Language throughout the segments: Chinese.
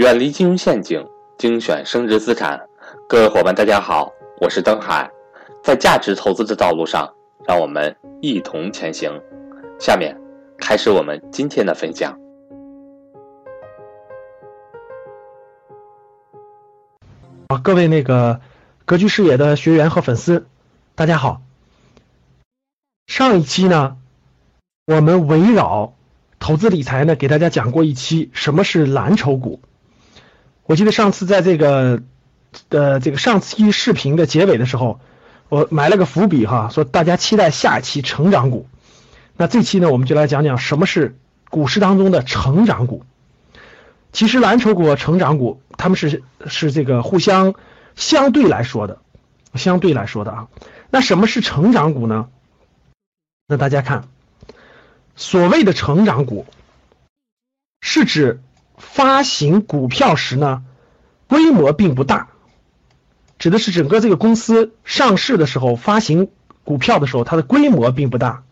远离金融陷阱，精选升值资产。各位伙伴，大家好，我是登海。在价值投资的道路上，让我们一同前行。下面开始我们今天的分享。啊，各位那个格局视野的学员和粉丝，大家好。上一期呢，我们围绕投资理财呢，给大家讲过一期什么是蓝筹股。我记得上次在这个呃这个上期视频的结尾的时候，我埋了个伏笔哈，说大家期待下一期成长股。那这期呢，我们就来讲讲什么是股市当中的成长股。其实蓝筹股和成长股，他们是是这个互相相对来说的，相对来说的啊。那什么是成长股呢？那大家看，所谓的成长股，是指。发行股票时呢，规模并不大，指的是整个这个公司上市的时候发行股票的时候，它的规模并不大。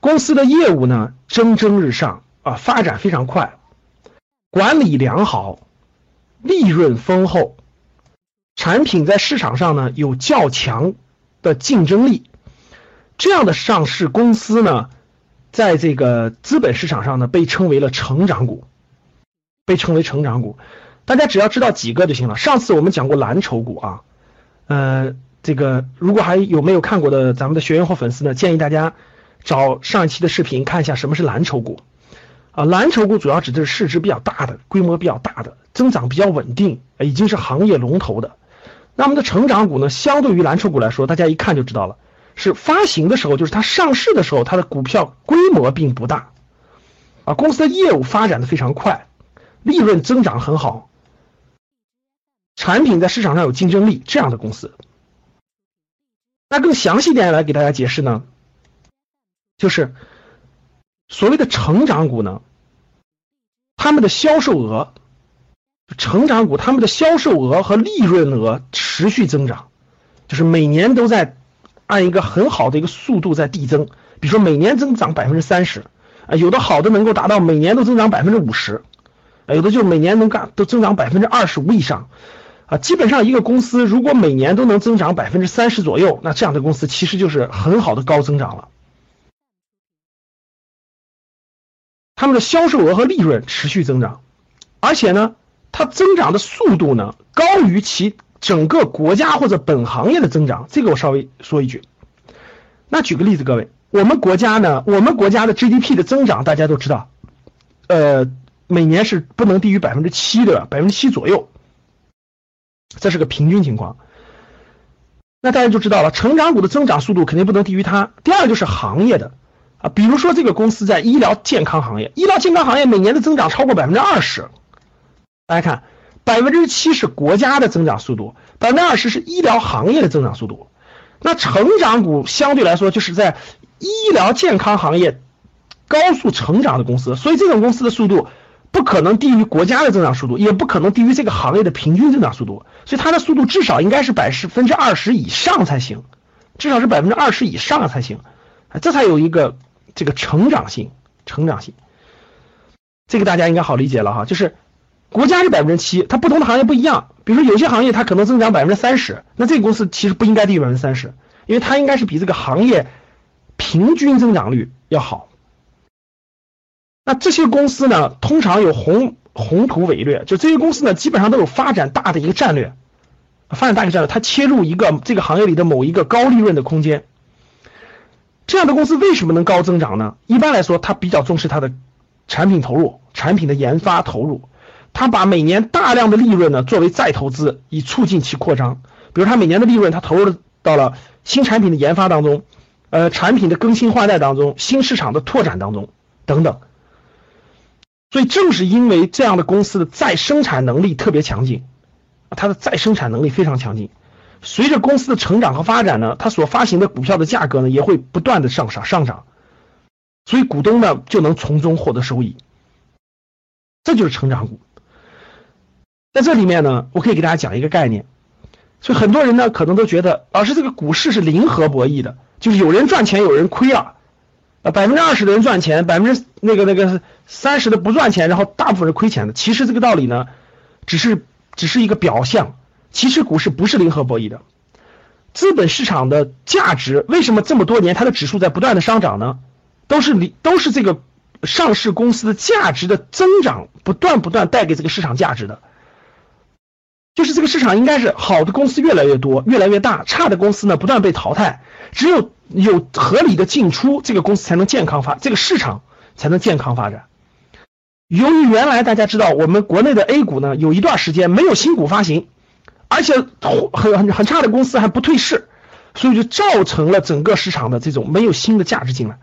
公司的业务呢蒸蒸日上啊，发展非常快，管理良好，利润丰厚，产品在市场上呢有较强的竞争力。这样的上市公司呢，在这个资本市场上呢被称为了成长股。被称为成长股，大家只要知道几个就行了。上次我们讲过蓝筹股啊，呃，这个如果还有没有看过的咱们的学员或粉丝呢，建议大家找上一期的视频看一下什么是蓝筹股啊。蓝筹股主要指的是市值比较大的、规模比较大的、增长比较稳定、已经是行业龙头的。那么的成长股呢，相对于蓝筹股来说，大家一看就知道了，是发行的时候，就是它上市的时候，它的股票规模并不大啊，公司的业务发展的非常快。利润增长很好，产品在市场上有竞争力，这样的公司。那更详细点来给大家解释呢，就是所谓的成长股呢，他们的销售额，成长股他们的销售额和利润额持续增长，就是每年都在按一个很好的一个速度在递增，比如说每年增长百分之三十，啊，有的好的能够达到每年都增长百分之五十。有的就每年能干都增长百分之二十五以上，啊，基本上一个公司如果每年都能增长百分之三十左右，那这样的公司其实就是很好的高增长了。他们的销售额和利润持续增长，而且呢，它增长的速度呢高于其整个国家或者本行业的增长。这个我稍微说一句。那举个例子，各位，我们国家呢，我们国家的 GDP 的增长大家都知道，呃。每年是不能低于百分之七，对吧？百分之七左右，这是个平均情况。那大家就知道了，成长股的增长速度肯定不能低于它。第二就是行业的啊，比如说这个公司在医疗健康行业，医疗健康行业每年的增长超过百分之二十。大家看，百分之七是国家的增长速度，百分之二十是医疗行业的增长速度。那成长股相对来说就是在医疗健康行业高速成长的公司，所以这种公司的速度。不可能低于国家的增长速度，也不可能低于这个行业的平均增长速度，所以它的速度至少应该是百分之二十以上才行，至少是百分之二十以上才行，这才有一个这个成长性，成长性，这个大家应该好理解了哈，就是国家是百分之七，它不同的行业不一样，比如说有些行业它可能增长百分之三十，那这个公司其实不应该低于百分之三十，因为它应该是比这个行业平均增长率要好。那这些公司呢，通常有宏宏图伟略，就这些公司呢，基本上都有发展大的一个战略，发展大一个战略，它切入一个这个行业里的某一个高利润的空间。这样的公司为什么能高增长呢？一般来说，它比较重视它的产品投入、产品的研发投入，它把每年大量的利润呢作为再投资，以促进其扩张。比如，它每年的利润，它投入到了新产品的研发当中，呃，产品的更新换代当中，新市场的拓展当中等等。所以正是因为这样的公司的再生产能力特别强劲，它的再生产能力非常强劲，随着公司的成长和发展呢，它所发行的股票的价格呢也会不断的上涨上涨，所以股东呢就能从中获得收益，这就是成长股。在这里面呢，我可以给大家讲一个概念，所以很多人呢可能都觉得，老师这个股市是零和博弈的，就是有人赚钱，有人亏了。啊，百分之二十的人赚钱，百分之那个那个三十的不赚钱，然后大部分是亏钱的。其实这个道理呢，只是只是一个表象。其实股市不是零和博弈的，资本市场的价值为什么这么多年它的指数在不断的上涨呢？都是都是这个上市公司的价值的增长不断不断带给这个市场价值的。就是这个市场应该是好的公司越来越多，越来越大，差的公司呢不断被淘汰。只有有合理的进出，这个公司才能健康发，这个市场才能健康发展。由于原来大家知道，我们国内的 A 股呢有一段时间没有新股发行，而且很很很差的公司还不退市，所以就造成了整个市场的这种没有新的价值进来。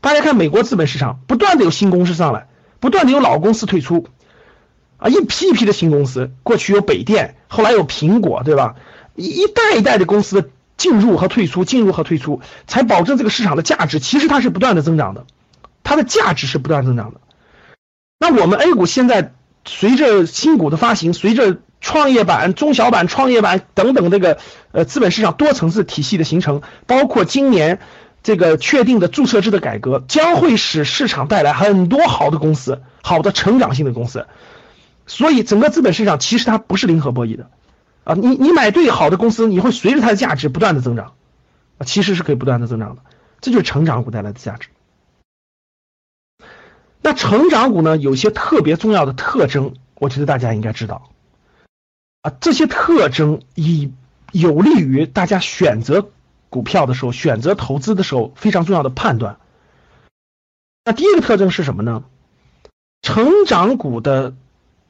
大家看美国资本市场，不断的有新公司上来，不断的有老公司退出。啊，一批一批的新公司，过去有北电，后来有苹果，对吧？一一代一代的公司的进入和退出，进入和退出，才保证这个市场的价值。其实它是不断的增长的，它的价值是不断增长的。那我们 A 股现在随着新股的发行，随着创业板、中小板、创业板等等这个呃资本市场多层次体系的形成，包括今年这个确定的注册制的改革，将会使市场带来很多好的公司，好的成长性的公司。所以整个资本市场其实它不是零和博弈的，啊，你你买对好的公司，你会随着它的价值不断的增长，啊，其实是可以不断的增长的，这就是成长股带来的价值。那成长股呢，有些特别重要的特征，我觉得大家应该知道，啊，这些特征以有利于大家选择股票的时候、选择投资的时候非常重要的判断。那第一个特征是什么呢？成长股的。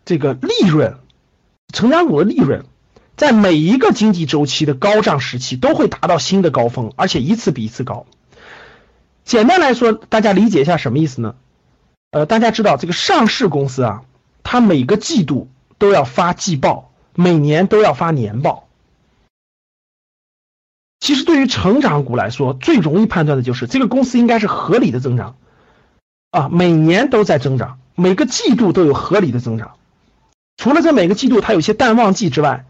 这个利润，成长股的利润，在每一个经济周期的高涨时期都会达到新的高峰，而且一次比一次高。简单来说，大家理解一下什么意思呢？呃，大家知道这个上市公司啊，它每个季度都要发季报，每年都要发年报。其实对于成长股来说，最容易判断的就是这个公司应该是合理的增长，啊，每年都在增长，每个季度都有合理的增长。除了这每个季度它有些淡旺季之外，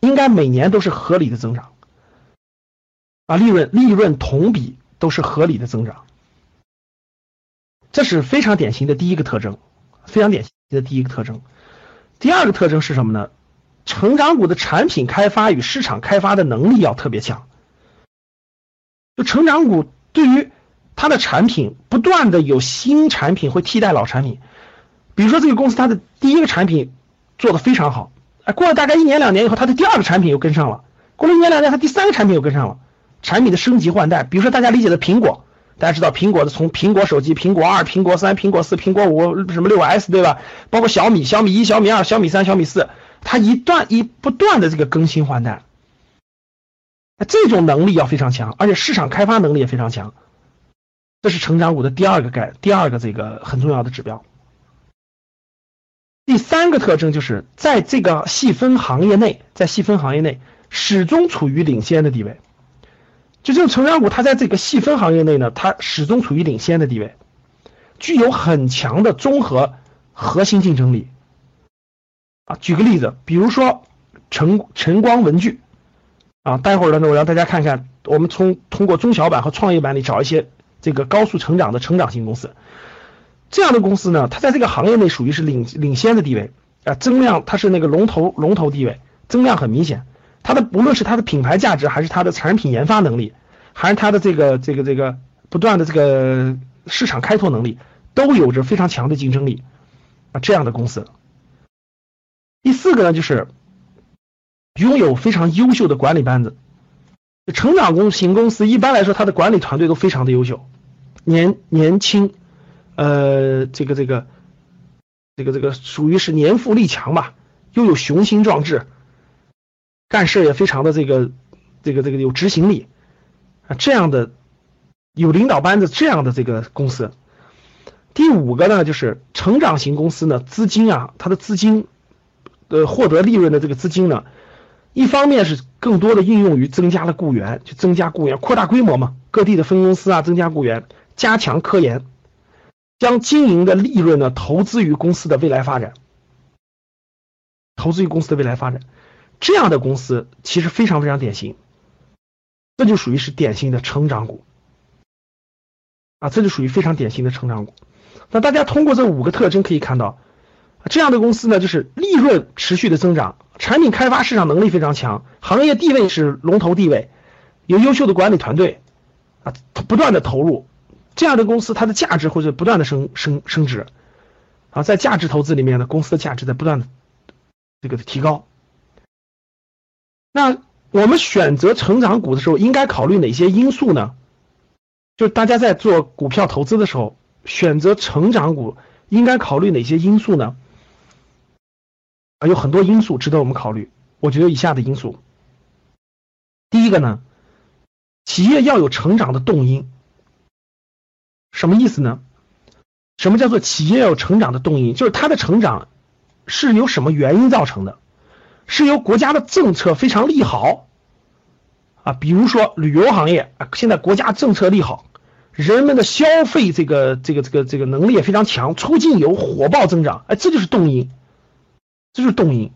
应该每年都是合理的增长，啊，利润利润同比都是合理的增长，这是非常典型的第一个特征，非常典型的第一个特征。第二个特征是什么呢？成长股的产品开发与市场开发的能力要特别强，就成长股对于它的产品不断的有新产品会替代老产品，比如说这个公司它的第一个产品。做的非常好，哎，过了大概一年两年以后，它的第二个产品又跟上了，过了一年两年，它第三个产品又跟上了，产品的升级换代，比如说大家理解的苹果，大家知道苹果的从苹果手机、苹果二、苹果三、苹果四、苹果五什么六 S 对吧？包括小米、小米一、小米二、小米三、小米四，它一段一不断的这个更新换代，这种能力要非常强，而且市场开发能力也非常强，这是成长股的第二个概第二个这个很重要的指标。第三个特征就是在这个细分行业内，在细分行业内始终处于领先的地位。就这种成长股，它在这个细分行业内呢，它始终处于领先的地位，具有很强的综合核心竞争力。啊，举个例子，比如说晨晨光文具，啊，待会儿呢，我让大家看看，我们从通过中小板和创业板里找一些这个高速成长的成长型公司。这样的公司呢，它在这个行业内属于是领领先的地位啊，增量它是那个龙头龙头地位，增量很明显。它的不论是它的品牌价值，还是它的产品研发能力，还是它的这个这个这个不断的这个市场开拓能力，都有着非常强的竞争力啊。这样的公司。第四个呢，就是拥有非常优秀的管理班子。成长公型公司一般来说，它的管理团队都非常的优秀，年年轻。呃，这个这个，这个这个属于是年富力强吧，又有雄心壮志，干事也非常的这个这个这个有执行力啊，这样的有领导班子这样的这个公司。第五个呢，就是成长型公司呢，资金啊，它的资金呃获得利润的这个资金呢，一方面是更多的应用于增加了雇员，就增加雇员，扩大规模嘛，各地的分公司啊，增加雇员，加强科研。将经营的利润呢投资于公司的未来发展，投资于公司的未来发展，这样的公司其实非常非常典型，这就属于是典型的成长股。啊，这就属于非常典型的成长股。那大家通过这五个特征可以看到，这样的公司呢，就是利润持续的增长，产品开发市场能力非常强，行业地位是龙头地位，有优秀的管理团队啊，不断的投入，这样的公司它的价值会是不断的升升升值啊，在价值投资里面呢，公司的价值在不断的这个提高。那我们选择成长股的时候，应该考虑哪些因素呢？就大家在做股票投资的时候，选择成长股应该考虑哪些因素呢？啊，有很多因素值得我们考虑。我觉得以下的因素，第一个呢，企业要有成长的动因。什么意思呢？什么叫做企业有成长的动因？就是它的成长是由什么原因造成的？是由国家的政策非常利好啊，比如说旅游行业啊，现在国家政策利好，人们的消费这个这个这个这个能力也非常强，出境游火爆增长，哎，这就是动因。这就是动因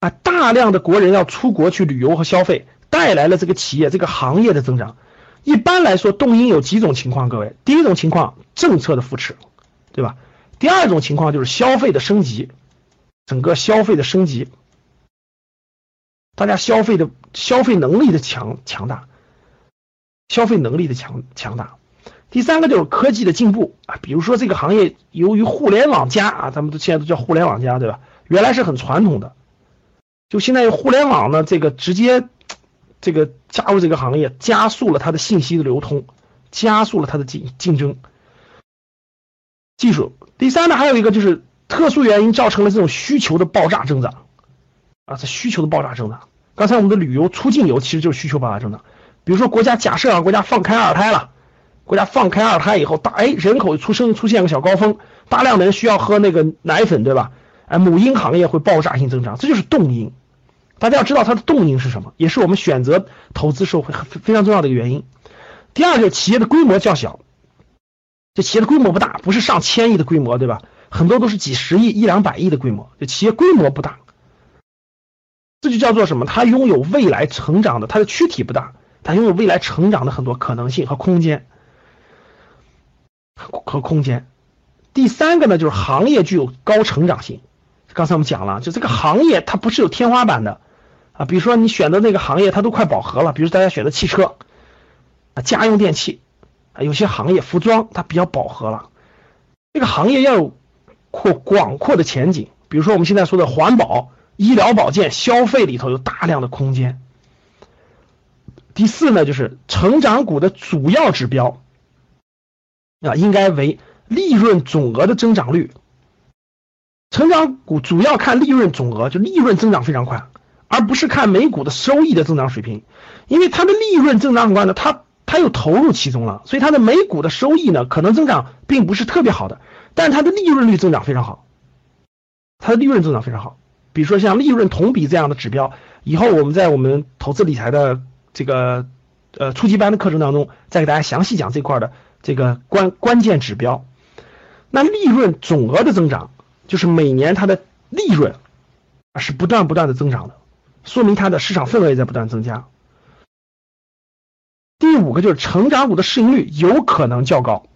啊！大量的国人要出国去旅游和消费，带来了这个企业这个行业的增长。一般来说，动因有几种情况，各位，第一种情况，政策的扶持，对吧？第二种情况就是消费的升级，整个消费的升级，大家消费的消费能力的强强大，消费能力的强强大。第三个就是科技的进步啊，比如说这个行业由于互联网加啊，咱们都现在都叫互联网加，对吧？原来是很传统的，就现在互联网呢，这个直接这个加入这个行业，加速了它的信息的流通，加速了它的竞竞争。技术，第三呢，还有一个就是特殊原因造成了这种需求的爆炸增长啊，这需求的爆炸增长。刚才我们的旅游出境游其实就是需求爆炸增长，比如说国家假设啊，国家放开二胎了。国家放开二胎以后，大哎人口出生出现个小高峰，大量的人需要喝那个奶粉，对吧？哎，母婴行业会爆炸性增长，这就是动因。大家要知道它的动因是什么，也是我们选择投资时候会非常重要的一个原因。第二就是企业的规模较小，这企业的规模不大，不是上千亿的规模，对吧？很多都是几十亿、一两百亿的规模，这企业规模不大，这就叫做什么？它拥有未来成长的，它的躯体不大，它拥有未来成长的很多可能性和空间。和空间，第三个呢，就是行业具有高成长性。刚才我们讲了，就这个行业它不是有天花板的啊，比如说你选的那个行业它都快饱和了，比如大家选的汽车啊、家用电器啊，有些行业服装它比较饱和了，这个行业要有扩广阔的前景。比如说我们现在说的环保、医疗保健、消费里头有大量的空间。第四呢，就是成长股的主要指标。啊，应该为利润总额的增长率。成长股主要看利润总额，就利润增长非常快，而不是看每股的收益的增长水平。因为它的利润增长很快呢，它它又投入其中了，所以它的每股的收益呢，可能增长并不是特别好的，但是它的利润率增长非常好。它的利润增长非常好，比如说像利润同比这样的指标，以后我们在我们投资理财的这个呃初级班的课程当中，再给大家详细讲这块的。这个关关键指标，那利润总额的增长，就是每年它的利润是不断不断的增长的，说明它的市场份额也在不断增加。第五个就是成长股的市盈率有可能较高，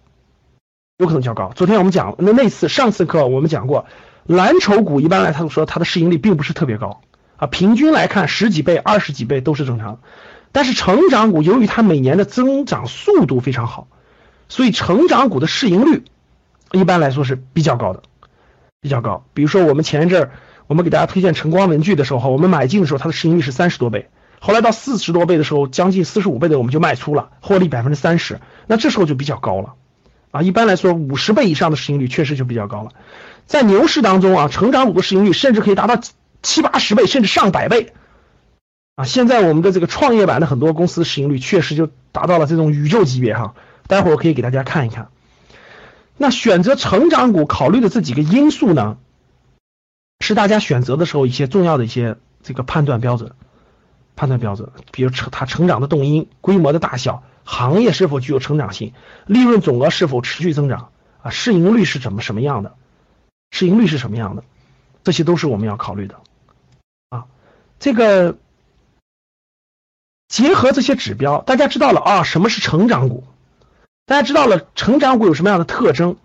有可能较高。昨天我们讲那那次上次课我们讲过，蓝筹股一般来说它的市盈率并不是特别高啊，平均来看十几倍、二十几倍都是正常。但是成长股由于它每年的增长速度非常好。所以成长股的市盈率一般来说是比较高的，比较高。比如说我们前一阵儿我们给大家推荐晨光文具的时候，我们买进的时候它的市盈率是三十多倍，后来到四十多倍的时候，将近四十五倍的我们就卖出了，获利百分之三十，那这时候就比较高了啊。一般来说五十倍以上的市盈率确实就比较高了。在牛市当中啊，成长股的市盈率甚至可以达到七八十倍，甚至上百倍啊。现在我们的这个创业板的很多公司市盈率确实就达到了这种宇宙级别哈。待会儿我可以给大家看一看，那选择成长股考虑的这几个因素呢，是大家选择的时候一些重要的一些这个判断标准，判断标准，比如成它成长的动因、规模的大小、行业是否具有成长性、利润总额是否持续增长啊、市盈率是怎么什么样的、市盈率是什么样的，这些都是我们要考虑的啊，这个结合这些指标，大家知道了啊，什么是成长股？大家知道了成长股有什么样的特征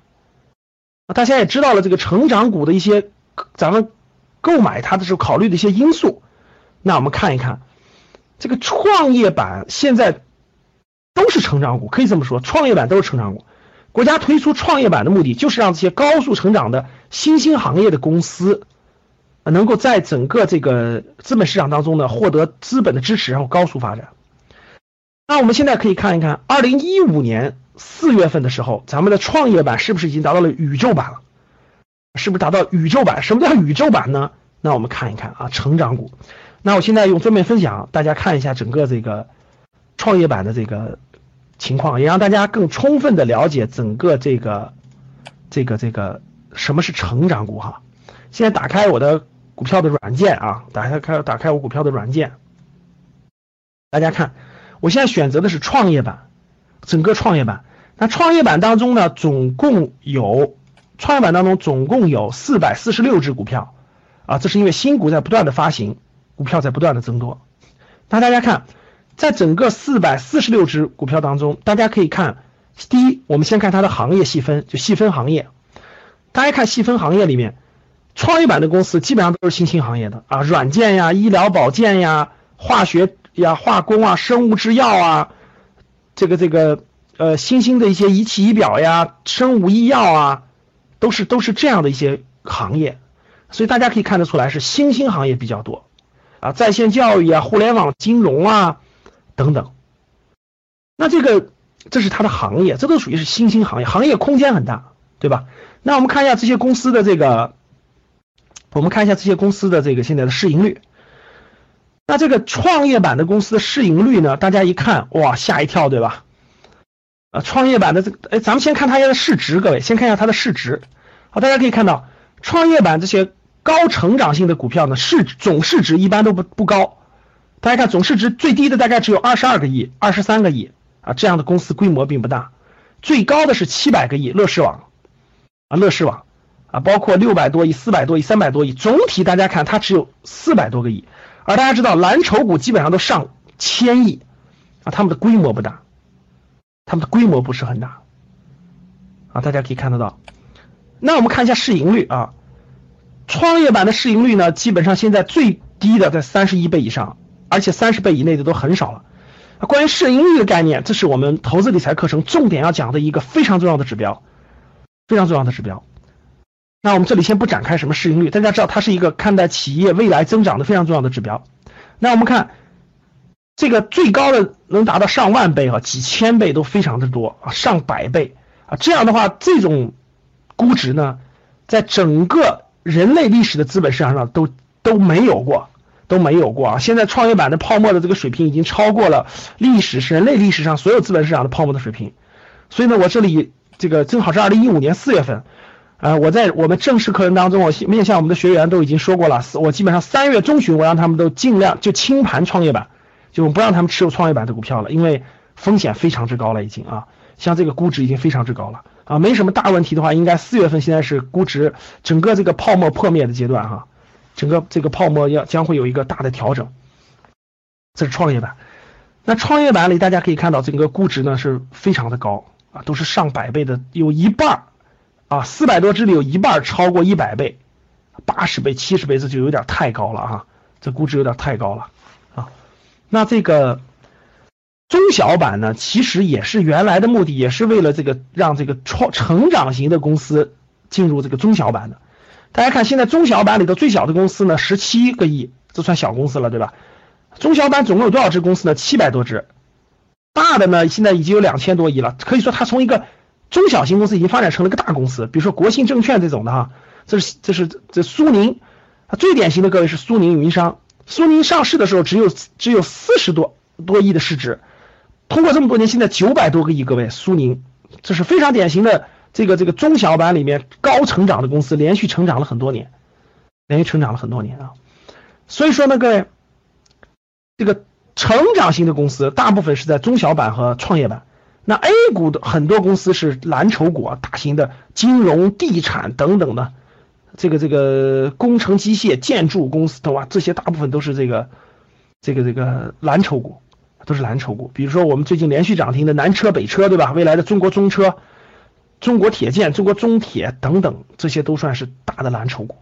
大家也知道了这个成长股的一些咱们购买它的时候考虑的一些因素。那我们看一看这个创业板现在都是成长股，可以这么说，创业板都是成长股。国家推出创业板的目的就是让这些高速成长的新兴行业的公司。能够在整个这个资本市场当中呢，获得资本的支持，然后高速发展。那我们现在可以看一看，二零一五年四月份的时候，咱们的创业板是不是已经达到了宇宙版了？是不是达到宇宙版？什么叫宇宙版呢？那我们看一看啊，成长股。那我现在用桌面分享，大家看一下整个这个创业板的这个情况，也让大家更充分的了解整个这个这个这个什么是成长股哈。现在打开我的。股票的软件啊，打开开打开我股票的软件，大家看，我现在选择的是创业板，整个创业板。那创业板当中呢，总共有创业板当中总共有四百四十六只股票啊，这是因为新股在不断的发行，股票在不断的增多。那大家看，在整个四百四十六只股票当中，大家可以看，第一，我们先看它的行业细分，就细分行业。大家看细分行业里面。创业板的公司基本上都是新兴行业的啊，软件呀、医疗保健呀、化学呀、化工啊、生物制药啊，这个这个呃新兴的一些仪器仪表呀、生物医药啊，都是都是这样的一些行业，所以大家可以看得出来是新兴行业比较多啊，在线教育啊、互联网金融啊等等。那这个这是它的行业，这都属于是新兴行业，行业空间很大，对吧？那我们看一下这些公司的这个。我们看一下这些公司的这个现在的市盈率。那这个创业板的公司的市盈率呢？大家一看，哇，吓一跳，对吧？啊，创业板的这个，哎，咱们先看它的市值，各位，先看一下它的市值。好，大家可以看到，创业板这些高成长性的股票呢，市总市值一般都不不高。大家看，总市值最低的大概只有二十二个亿、二十三个亿啊，这样的公司规模并不大。最高的是七百个亿，乐视网啊，乐视网。啊，包括六百多亿、四百多亿、三百多亿，总体大家看它只有四百多个亿，而大家知道蓝筹股基本上都上千亿，啊，他们的规模不大，他们的规模不是很大，啊，大家可以看得到。那我们看一下市盈率啊，创业板的市盈率呢，基本上现在最低的在三十一倍以上，而且三十倍以内的都很少了。关于市盈率的概念，这是我们投资理财课程重点要讲的一个非常重要的指标，非常重要的指标。那我们这里先不展开什么市盈率，大家知道它是一个看待企业未来增长的非常重要的指标。那我们看这个最高的能达到上万倍啊，几千倍都非常的多啊，上百倍啊，这样的话这种估值呢，在整个人类历史的资本市场上都都没有过，都没有过啊。现在创业板的泡沫的这个水平已经超过了历史是人类历史上所有资本市场的泡沫的水平，所以呢，我这里这个正好是二零一五年四月份。呃，我在我们正式课程当中，我面向我们的学员都已经说过了，我基本上三月中旬，我让他们都尽量就清盘创业板，就不让他们持有创业板的股票了，因为风险非常之高了，已经啊，像这个估值已经非常之高了啊，没什么大问题的话，应该四月份现在是估值整个这个泡沫破灭的阶段哈，整个这个泡沫要将会有一个大的调整，这是创业板，那创业板里大家可以看到，整个估值呢是非常的高啊，都是上百倍的，有一半。啊，四百多只里有一半超过一百倍，八十倍、七十倍，这就有点太高了哈，这估值有点太高了。那这个中小板呢，其实也是原来的目的，也是为了这个让这个创成长型的公司进入这个中小板的。大家看，现在中小板里头最小的公司呢，十七个亿，这算小公司了，对吧？中小板总共有多少只公司呢？七百多只，大的呢，现在已经有两千多亿了，可以说它从一个。中小型公司已经发展成了个大公司，比如说国信证券这种的哈，这是这是这苏宁，最典型的各位是苏宁云商，苏宁上市的时候只有只有四十多多亿的市值，通过这么多年现在九百多个亿，各位苏宁。这是非常典型的这个这个中小板里面高成长的公司，连续成长了很多年，连续成长了很多年啊，所以说呢各位，这个成长型的公司大部分是在中小板和创业板。那 A 股的很多公司是蓝筹股啊，大型的金融、地产等等的，这个这个工程机械、建筑公司的话，这些大部分都是这个这个这个蓝筹股，都是蓝筹股。比如说我们最近连续涨停的南车、北车，对吧？未来的中国中车，中国铁建、中国中铁等等，这些都算是大的蓝筹股。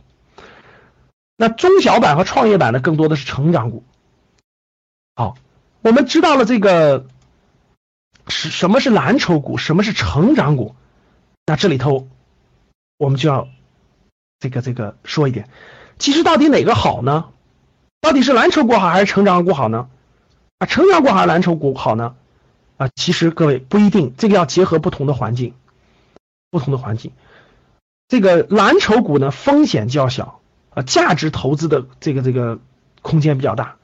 那中小板和创业板呢，更多的是成长股。好，我们知道了这个是什么是蓝筹股，什么是成长股。那这里头我们就要这个这个说一点，其实到底哪个好呢？到底是蓝筹股好还是成长股好呢？啊，成长股还是蓝筹股好呢？啊，其实各位不一定，这个要结合不同的环境，不同的环境。这个蓝筹股呢，风险较小，啊，价值投资的这个这个空间比较大。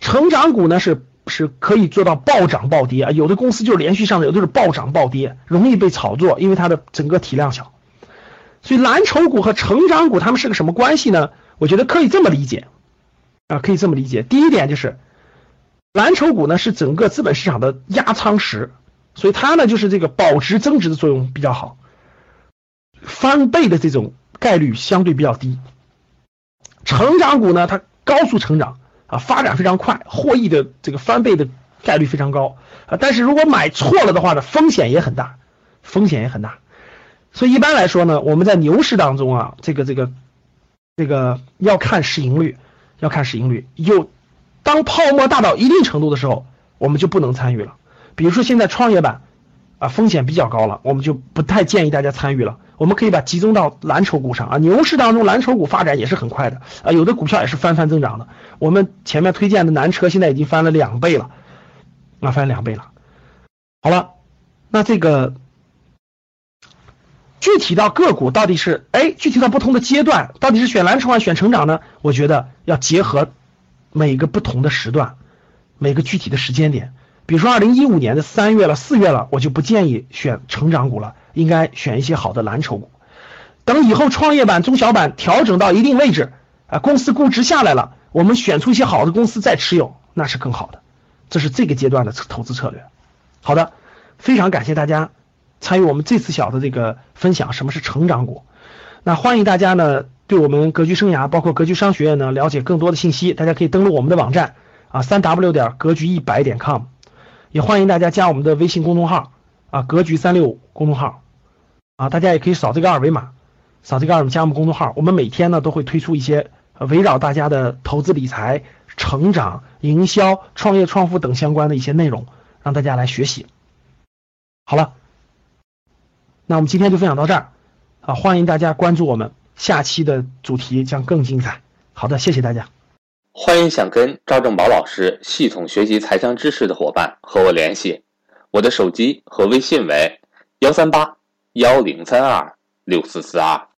成长股呢是是可以做到暴涨暴跌啊，有的公司就是连续上涨，有的是暴涨暴跌，容易被炒作，因为它的整个体量小。所以蓝筹股和成长股它们是个什么关系呢？我觉得可以这么理解，啊，可以这么理解。第一点就是。蓝筹股呢是整个资本市场的压舱石，所以它呢就是这个保值增值的作用比较好，翻倍的这种概率相对比较低。成长股呢它高速成长啊，发展非常快，获益的这个翻倍的概率非常高啊。但是如果买错了的话呢，风险也很大，风险也很大。所以一般来说呢，我们在牛市当中啊，这个这个这个要看市盈率，要看市盈率有。当泡沫大到一定程度的时候，我们就不能参与了。比如说现在创业板啊风险比较高了，我们就不太建议大家参与了。我们可以把集中到蓝筹股上啊。牛市当中蓝筹股发展也是很快的啊，有的股票也是翻番增长的。我们前面推荐的南车现在已经翻了两倍了，啊翻两倍了。好了，那这个具体到个股到底是哎，具体到不同的阶段到底是选蓝筹还是选成长呢？我觉得要结合。每个不同的时段，每个具体的时间点，比如说二零一五年的三月了、四月了，我就不建议选成长股了，应该选一些好的蓝筹股。等以后创业板、中小板调整到一定位置，啊，公司估值下来了，我们选出一些好的公司再持有，那是更好的。这是这个阶段的投资策略。好的，非常感谢大家参与我们这次小的这个分享，什么是成长股？那欢迎大家呢。对我们格局生涯，包括格局商学院呢，了解更多的信息，大家可以登录我们的网站啊，三 w 点格局一百点 com，也欢迎大家加我们的微信公众号啊，格局三六五公众号啊，大家也可以扫这个二维码，扫这个二维码加我们公众号，我们每天呢都会推出一些围绕大家的投资理财、成长、营销、创业创富等相关的一些内容，让大家来学习。好了，那我们今天就分享到这儿啊，欢迎大家关注我们。下期的主题将更精彩。好的，谢谢大家。欢迎想跟赵正宝老师系统学习财商知识的伙伴和我联系，我的手机和微信为幺三八幺零三二六四四二。